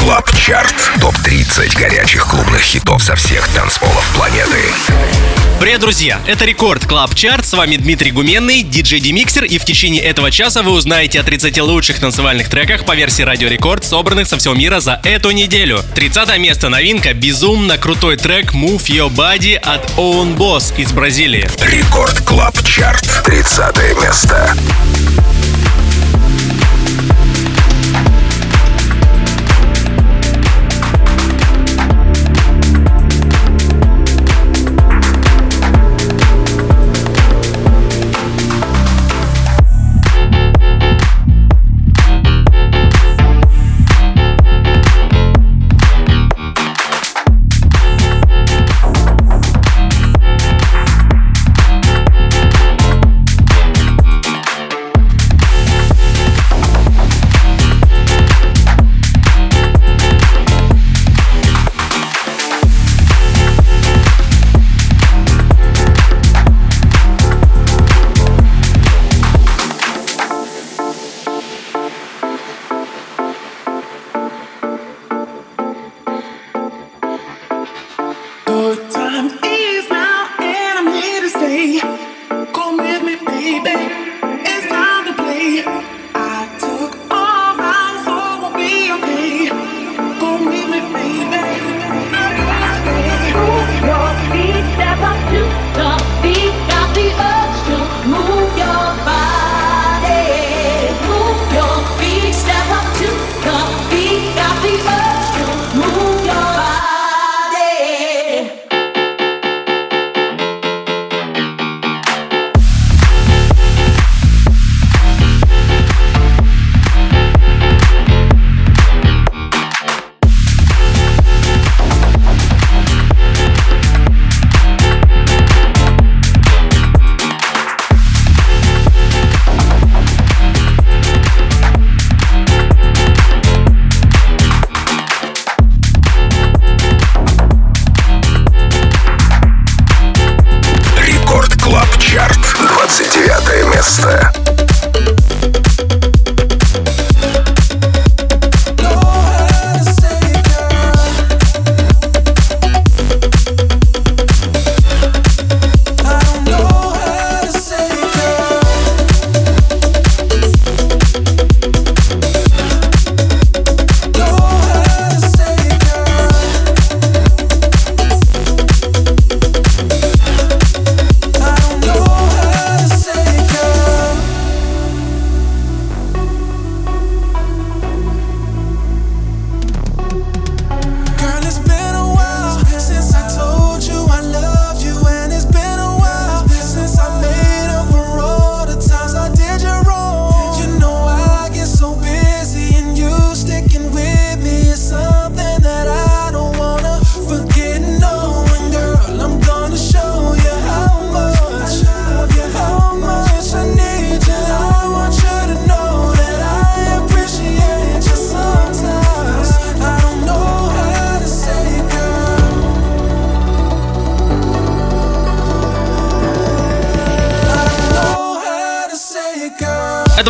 Club Chart. Топ-30 горячих клубных хитов со всех танцполов планеты. Привет, друзья! Это Record Club Chart. С вами Дмитрий Гуменный, диджей DimixeR. И в течение этого часа вы узнаете о 30 лучших танцевальных треках по версии Радио Рекорд, собранных со всего мира за эту неделю. 30 место новинка. Безумно крутой трек Move Your Body от Own Boss из Бразилии. Record Club Chart. 30 место.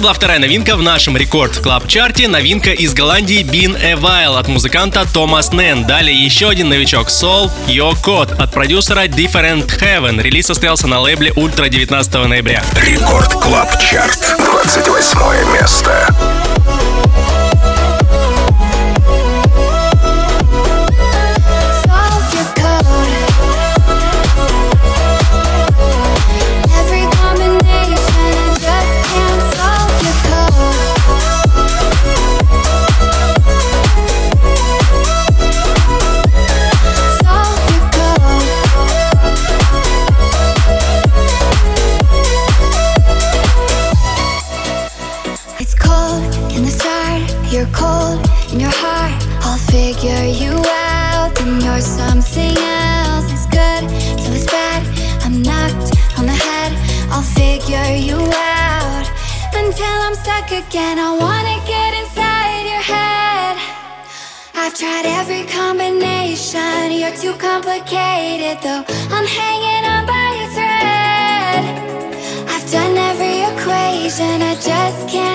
Это была вторая новинка в нашем Record Club Chart'е Новинка из Голландии A While от музыканта Томас Нэн. Далее еще один новичок Soul Your Code от продюсера Different Heaven. Релиз состоялся на лейбле Ультра 19 ноября. Record Club Chart. 28 место. Equation. I just can't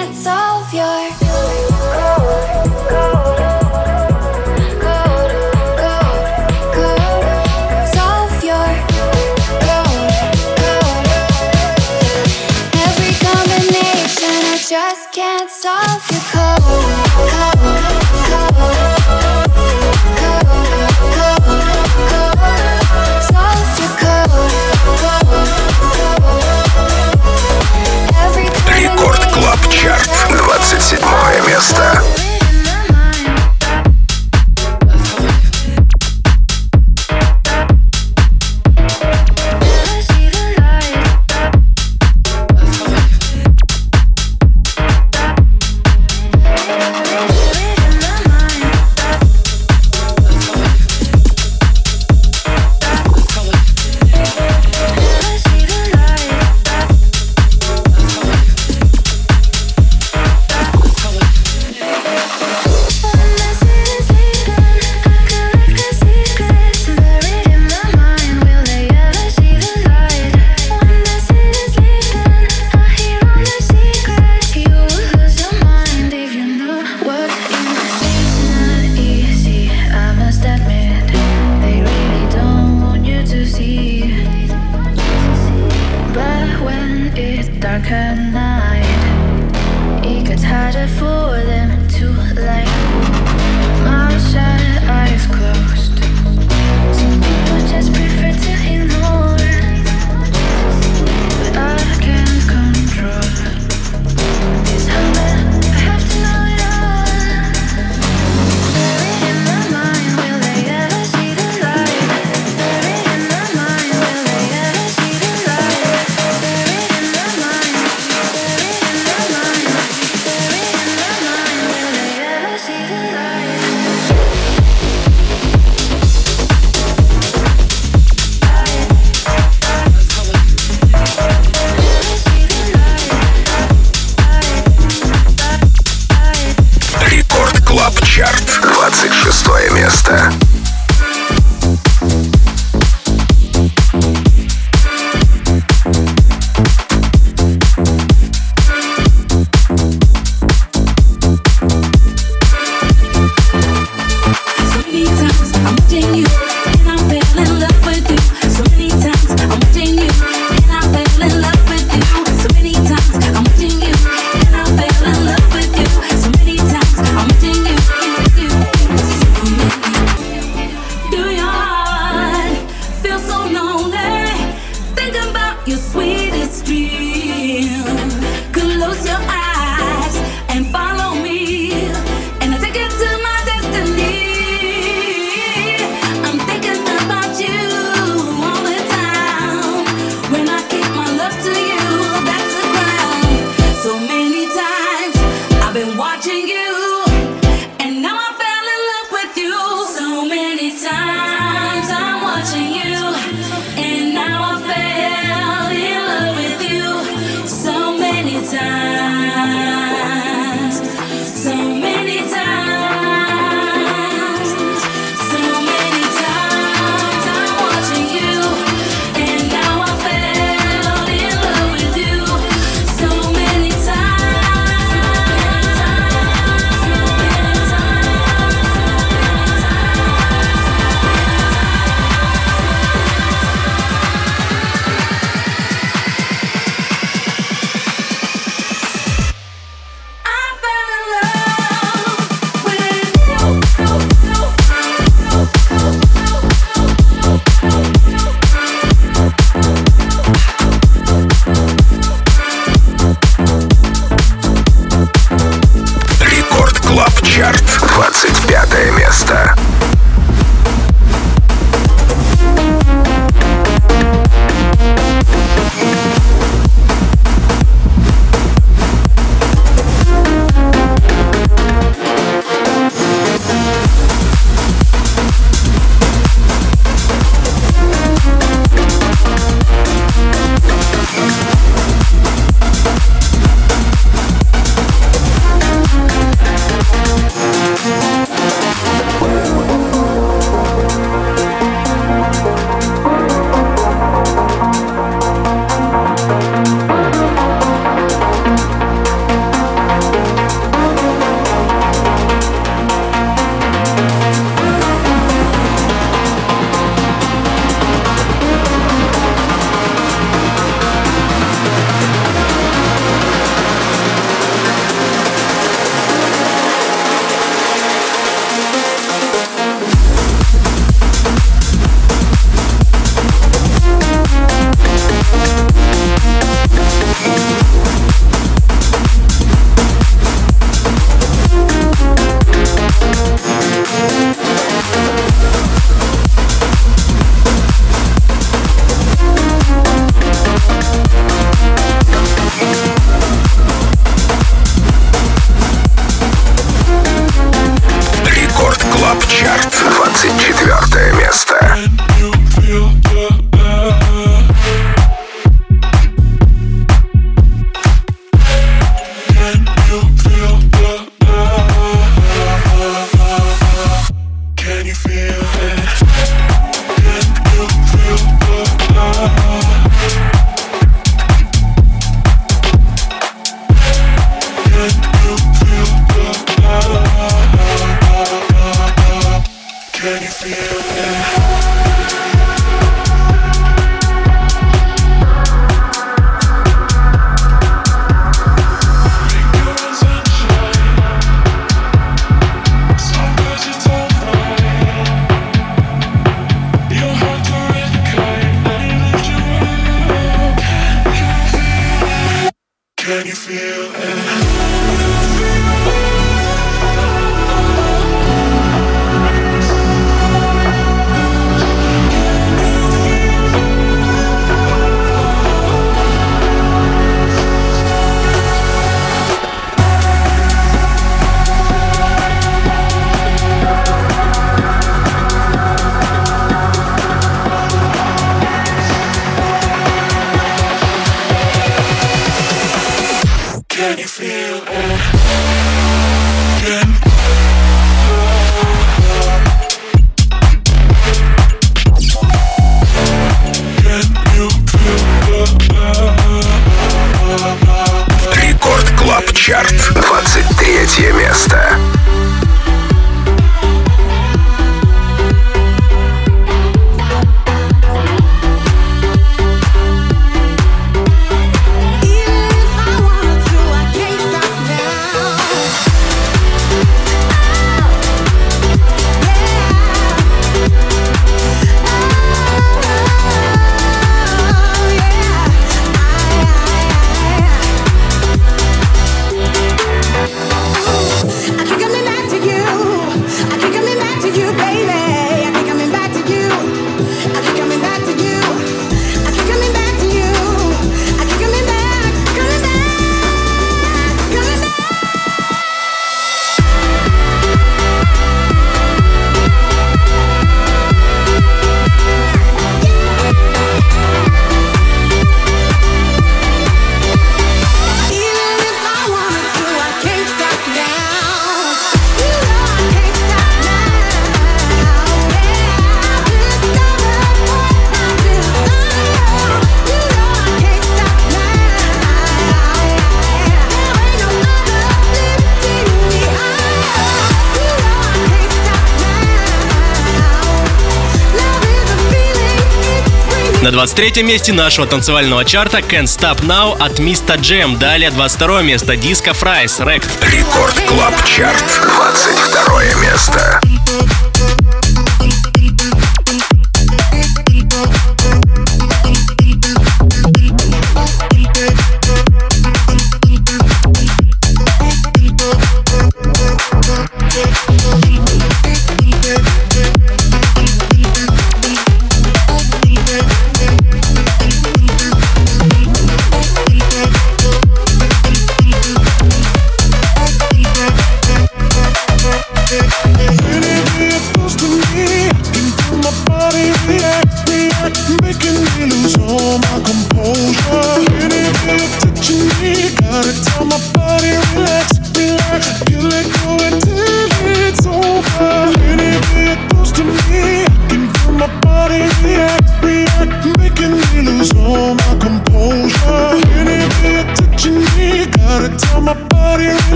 23 месте нашего танцевального чарта Can't Stop Now от Mista Jam. Далее 22 место Disco Fries Rekt. Record Club Chart. 22 место.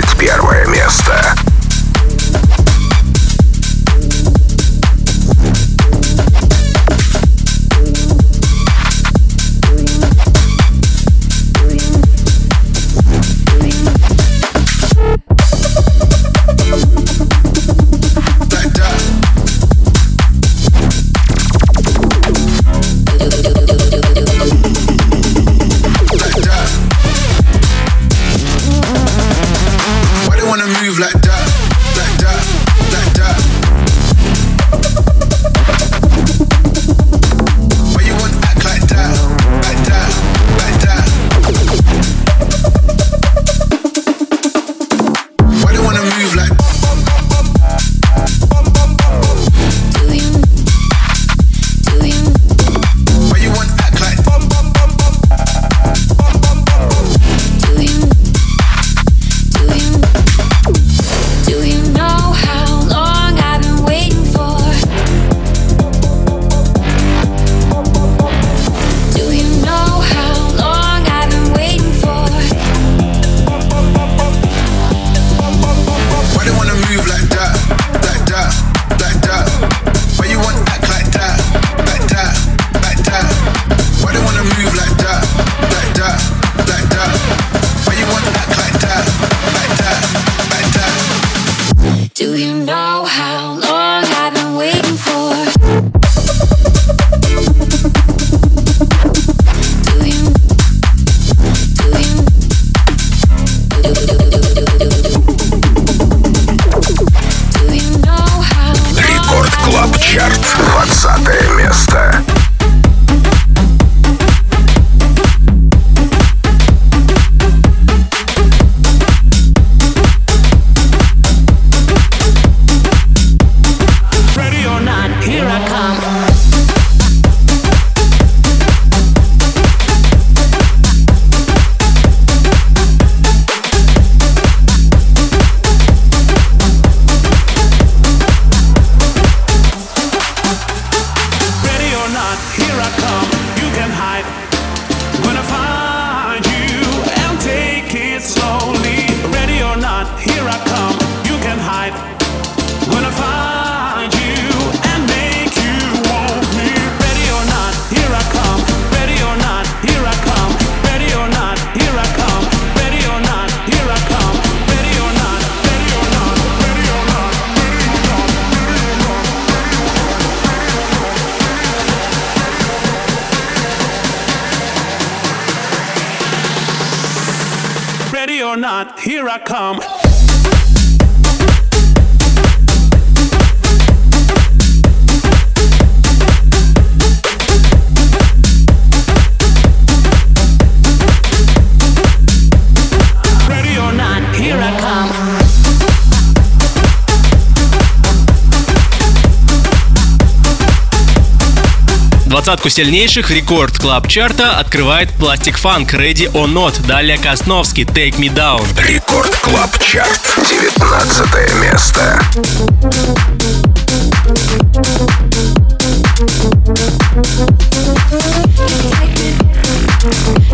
Here I Двадцатку сильнейших рекорд клаб чарта открывает пластик фанк Ready or Not. Далее Косновский Take Me Down. Рекорд клаб чарт. 19 место. Take me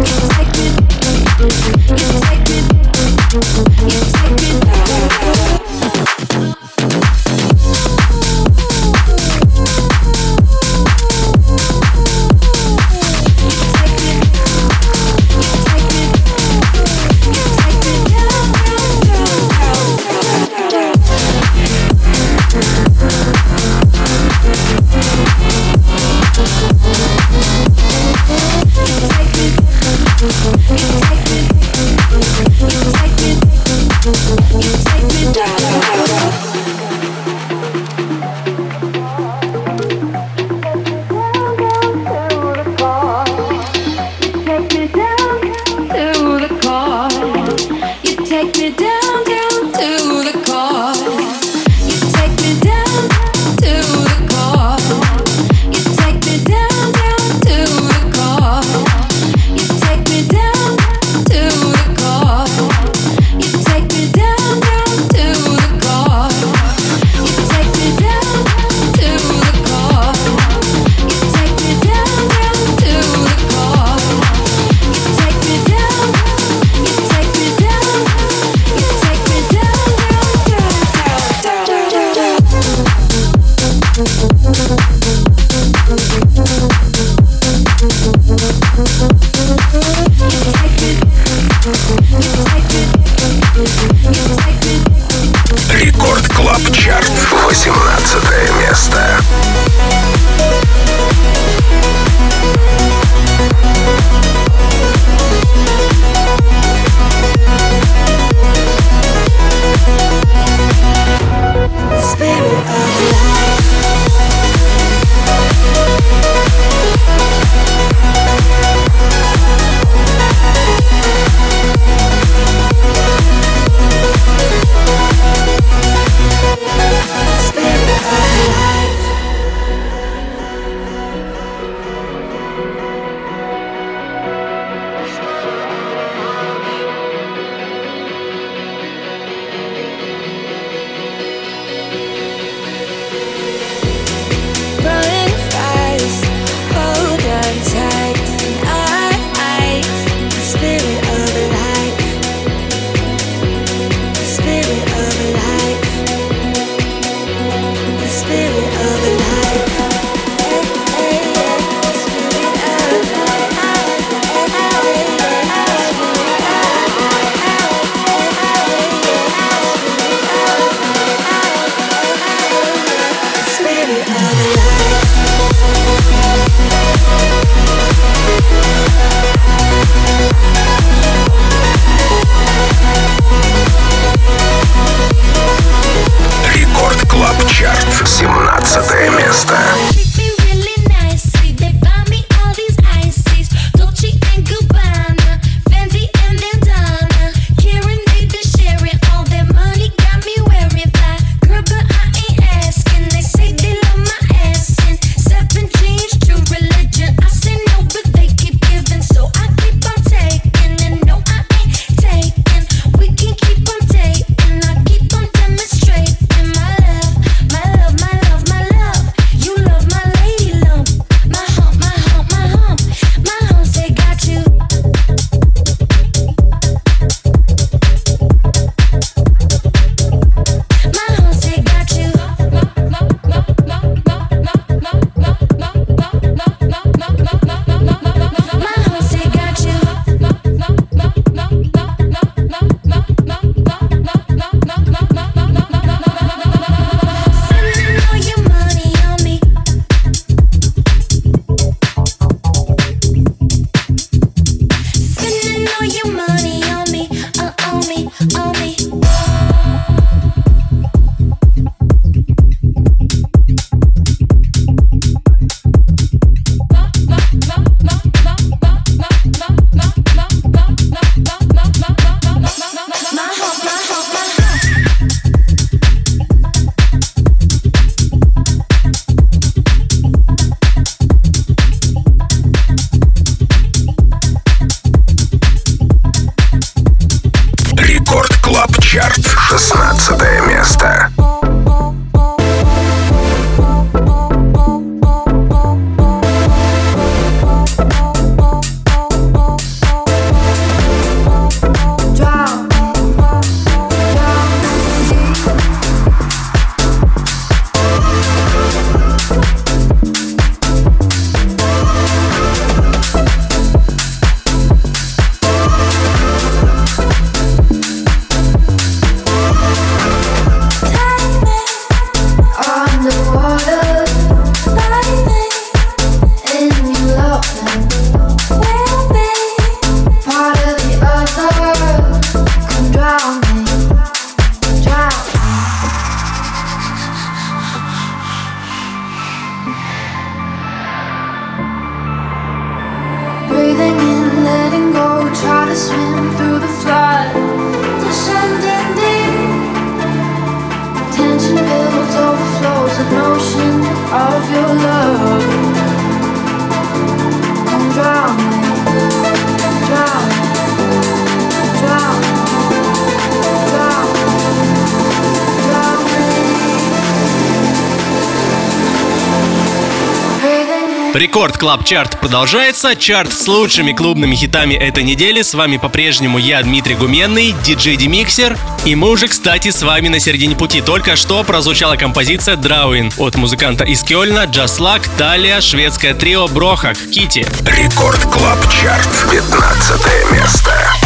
Record Club Chart продолжается. Чарт с лучшими клубными хитами этой недели. С вами по-прежнему я, Дмитрий Гуменный, диджей Демиксер. И мы уже, кстати, с вами на середине пути. Только что прозвучала композиция Drowning от музыканта из Кёльна, Luck, далее шведское трио Brohug, Kitty. Record Club Chart, 15 место.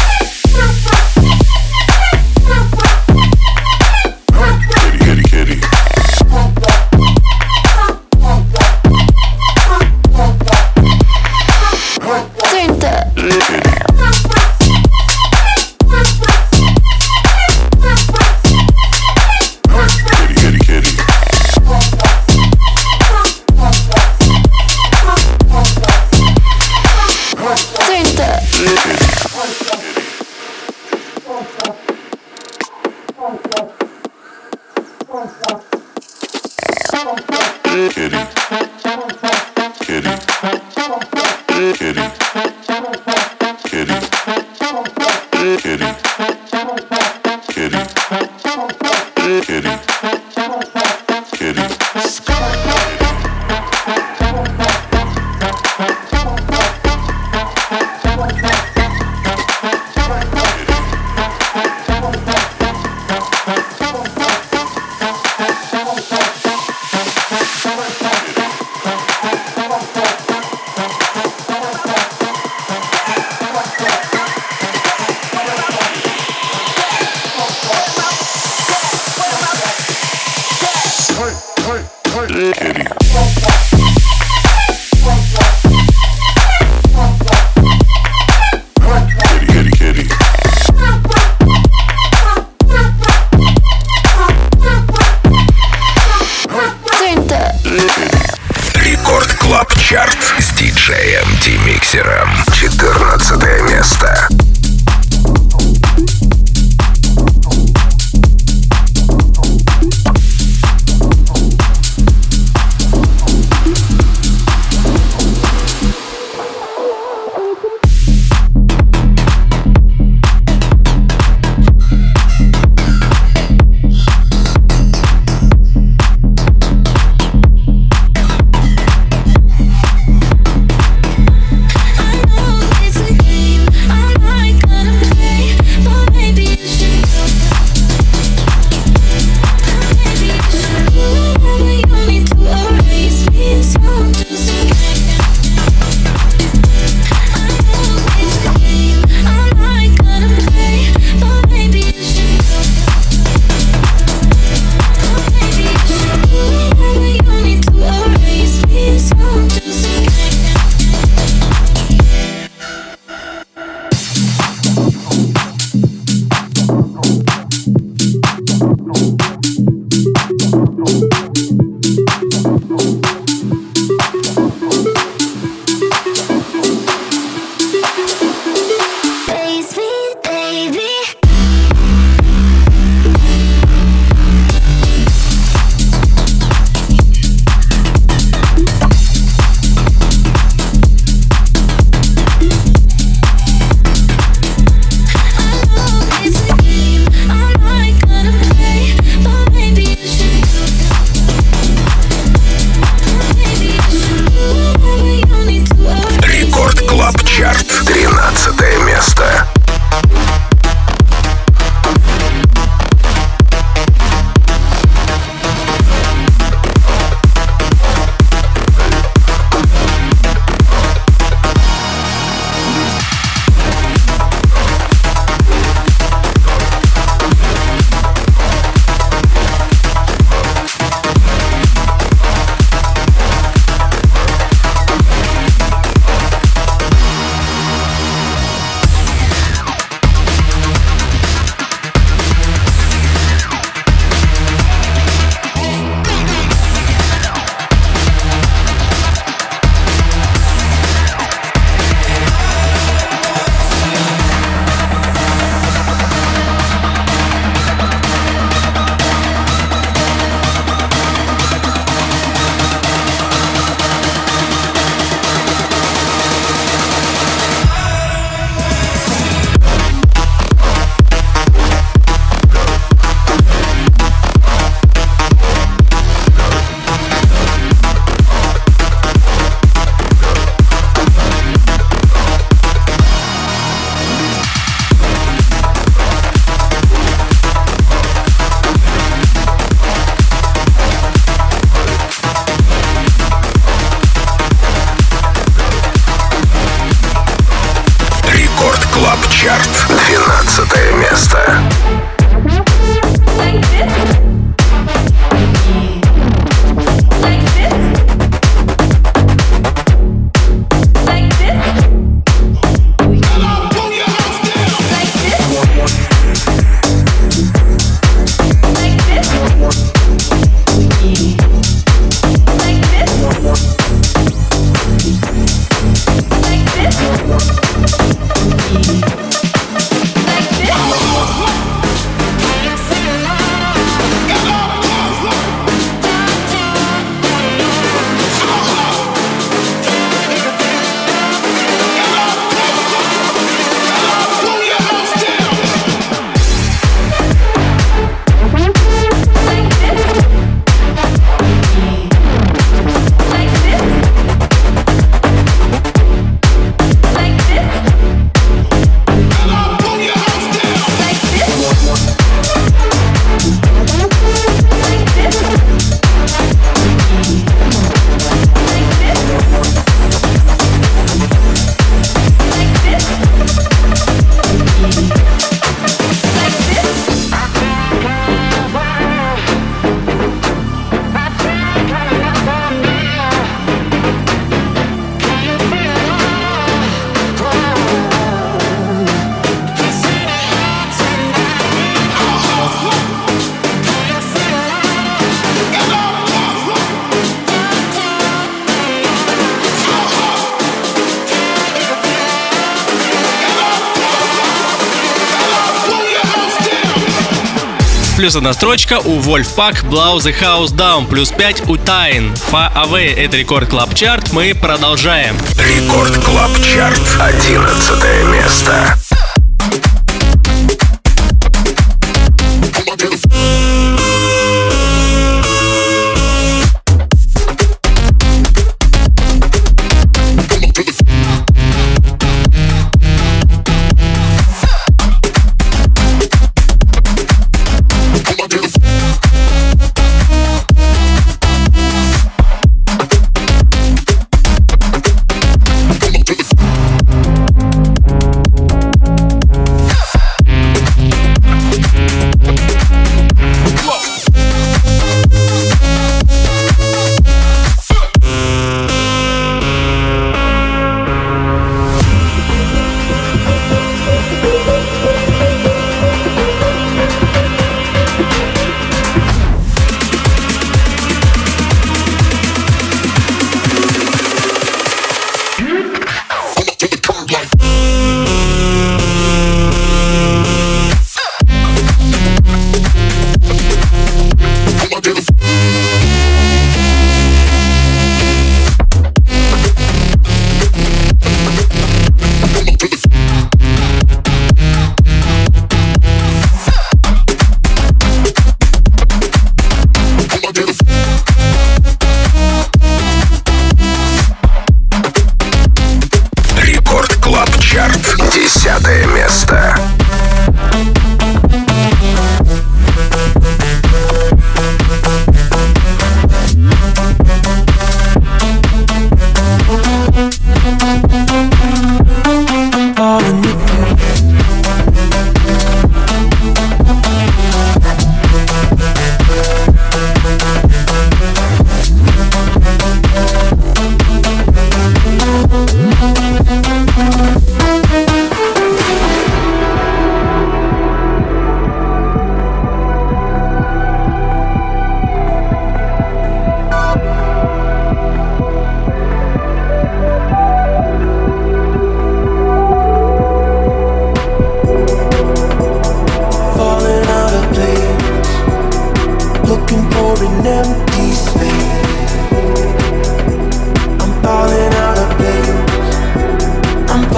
Одна строчка у Wolfpack Blow the House Down. Плюс 5 у Тайн. Far Away. Это Record Club Chart. Мы продолжаем. Record Club Chart. 11 место.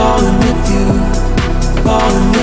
Falling with you, falling. with you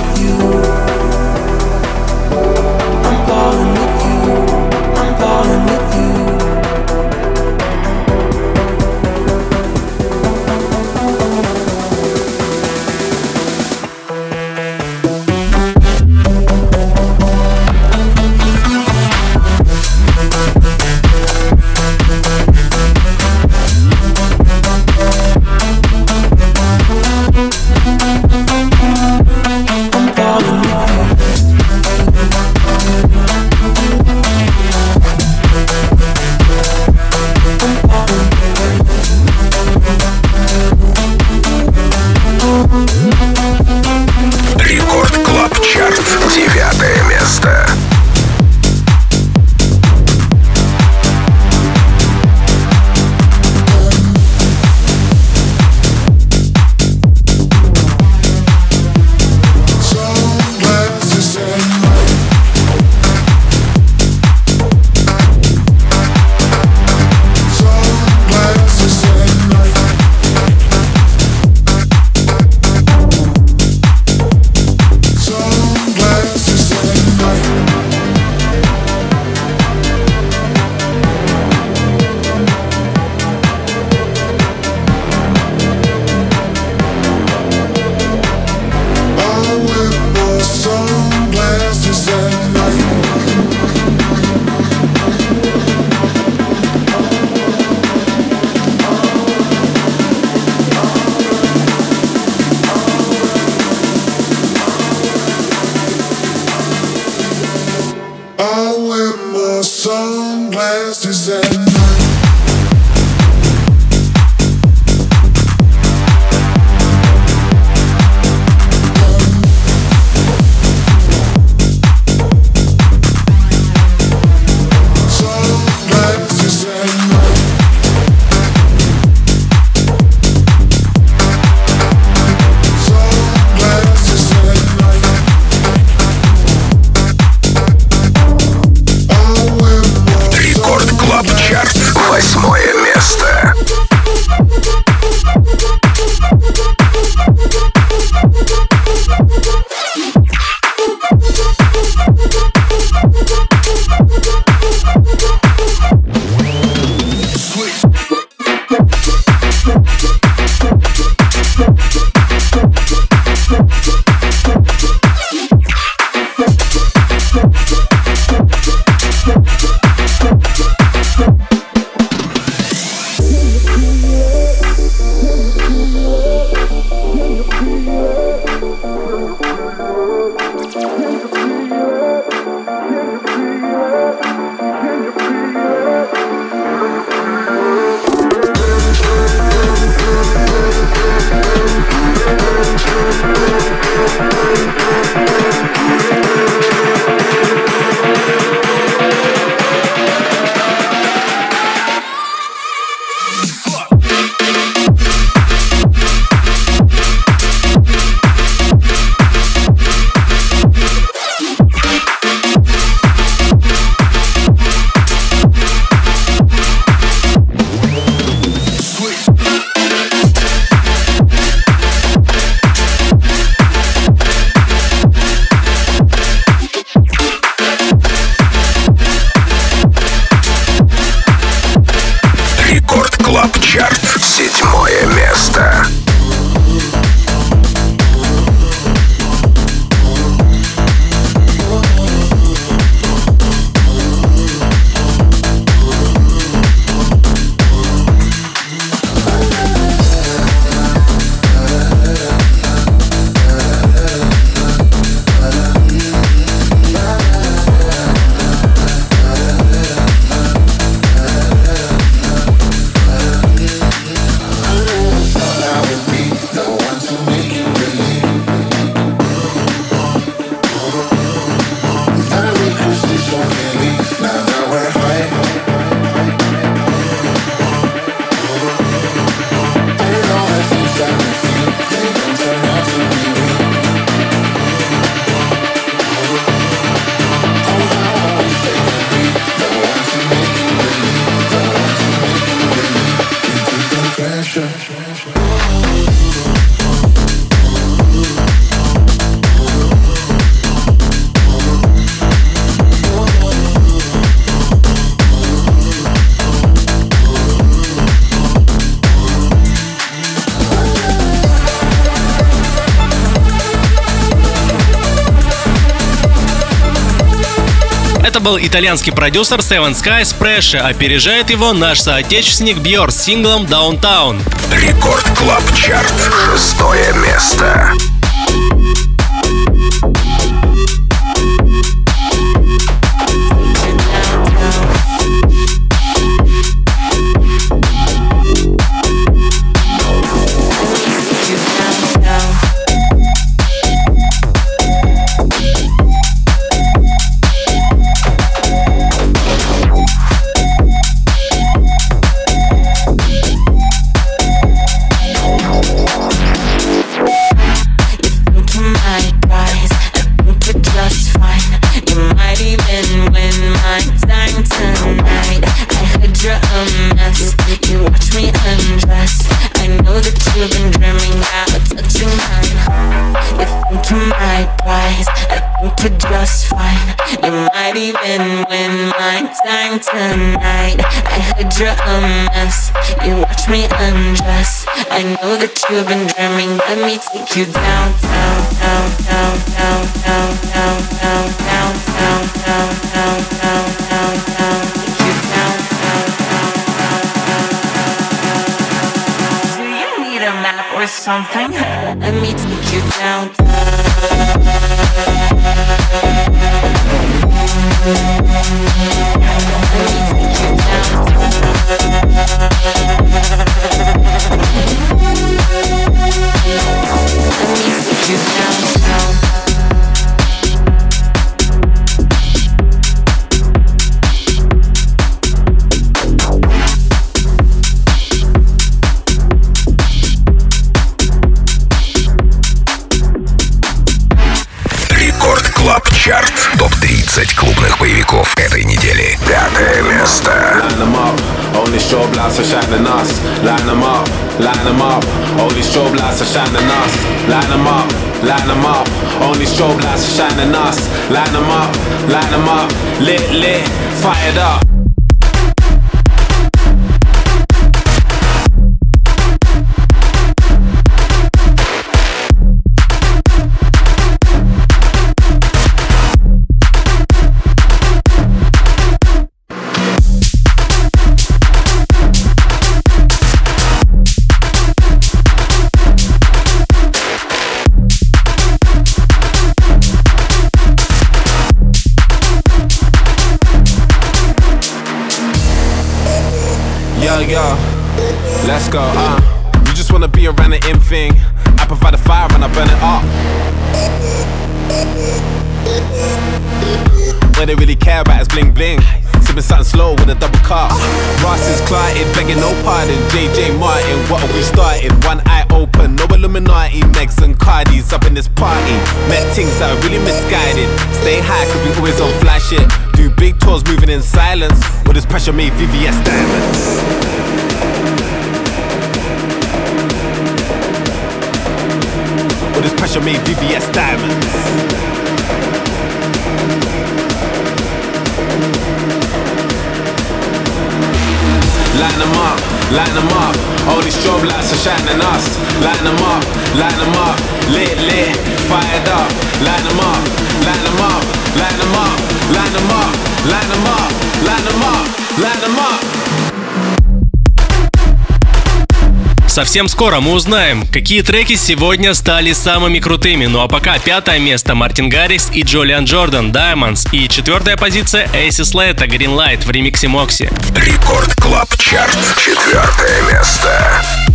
Это был итальянский продюсер Seven Skies Pressure, опережает его наш соотечественник Бьор с синглом Downtown. Record Club Chart. Шестое место. You've been dreaming. Let me take you down, down, down, down, down, down, down, down, down, down, down, down, down, down, down. Take you down, down, down, down, down, down. Do you need a map or something? Let me take you down. Let's go, uh. You just wanna be around the in thing. I provide the fire and I burn it up. When they really care about is bling bling. Sipping something slow with a double cup. Ross is Clyde, begging no pardon. JJ Martin, what are we starting? One eye open, no Illuminati. Megs and Cardis up in this party. Met things that are really misguided. Stay high, cause we always on flash shit. Do big tours moving in silence. With this pressure made VVS diamonds. But this pressure made VVS diamonds. Line them up, line them up. All these strobe lights are shining us. Line them up, line them up. Lit, lit, fired up. Line them up, line them up, line them up, line them up, line them up, line them up, line them up. Совсем скоро мы узнаем, какие треки сегодня стали самыми крутыми. Ну а пока пятое место Martin Garrix и Julian Jordan Diamonds и четвертая позиция AC Slater Green Light в ремиксе Moksi. Record Club Chart. Четвертое место.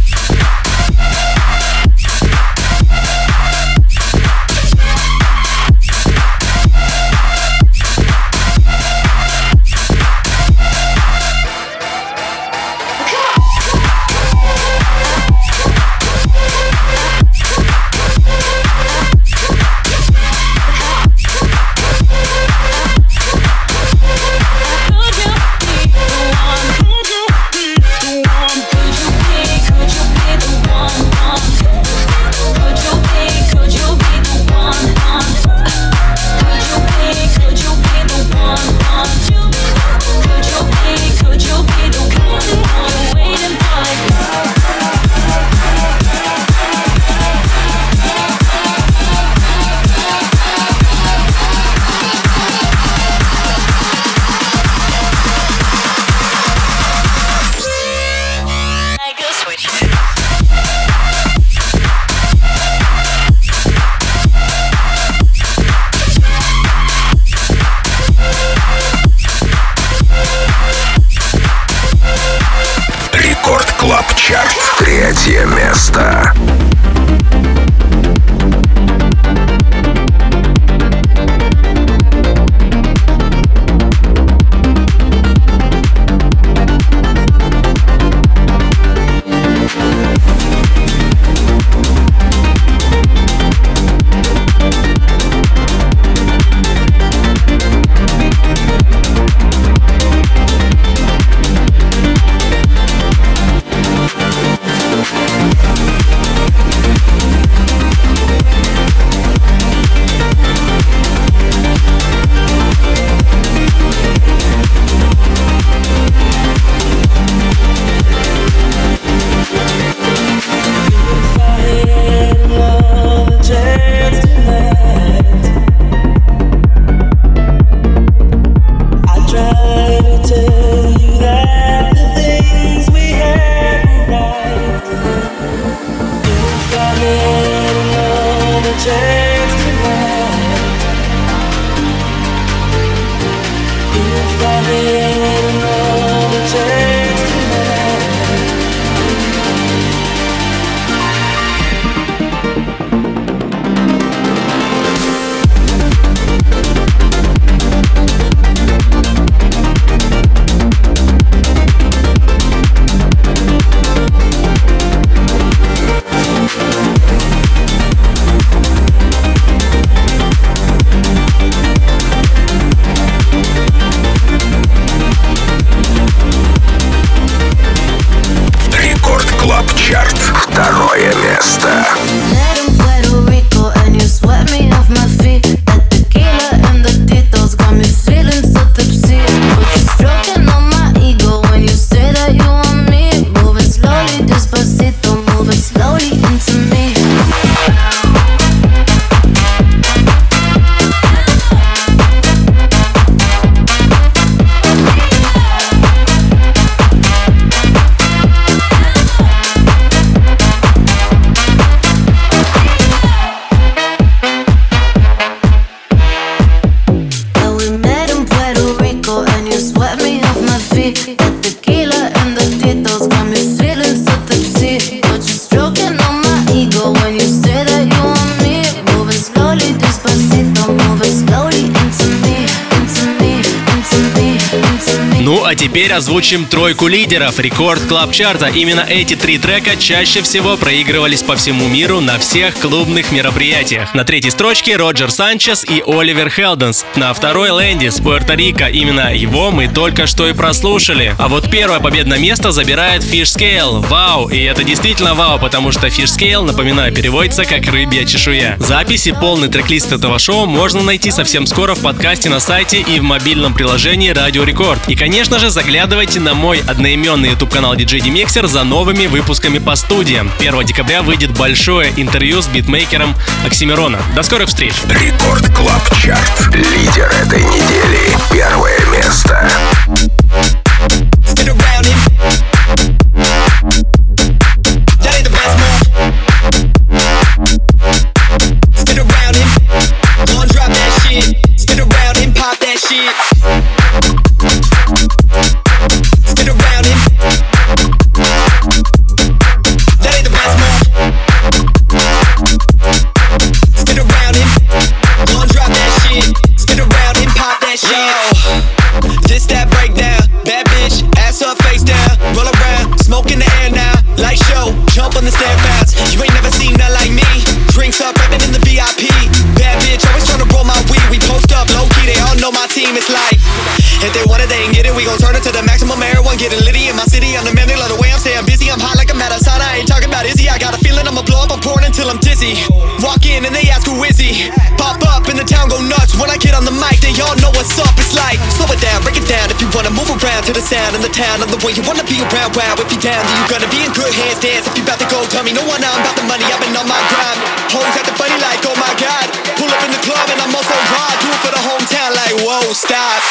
Теперь озвучим тройку лидеров рекорд клаб чарта. Именно эти три трека чаще всего проигрывались по всему миру на всех клубных мероприятиях. На третьей строчке Роджер Санчес и Оливер Хелденс. На второй Лэнди с Пуэрто-Рико. Именно его мы только что и прослушали. А вот первое победное место забирает Fish Scale. Вау! И это действительно вау, потому что Fish Scale, напоминаю, переводится как рыбья чешуя. Записи, полный трек-лист этого шоу можно найти совсем скоро в подкасте на сайте и в мобильном приложении Радио Рекорд. И, конечно же, заглядывайте на мой одноименный YouTube канал DJ Demixer за новыми выпусками по студиям. 1 декабря выйдет большое интервью с битмейкером Оксимирона. До скорых встреч! Record Club Chart. Лидер этой недели. Первое место. To the sound in the town. I'm the way you wanna be around. Wow, if you down, then you gonna be in good hands. Dance if you about to go. Tell me no one. I'm about the money. I've been on my grind. Hoes at the funny like, oh my god. Pull up in the club and I'm also raw. Do it for the hometown like, whoa, stop.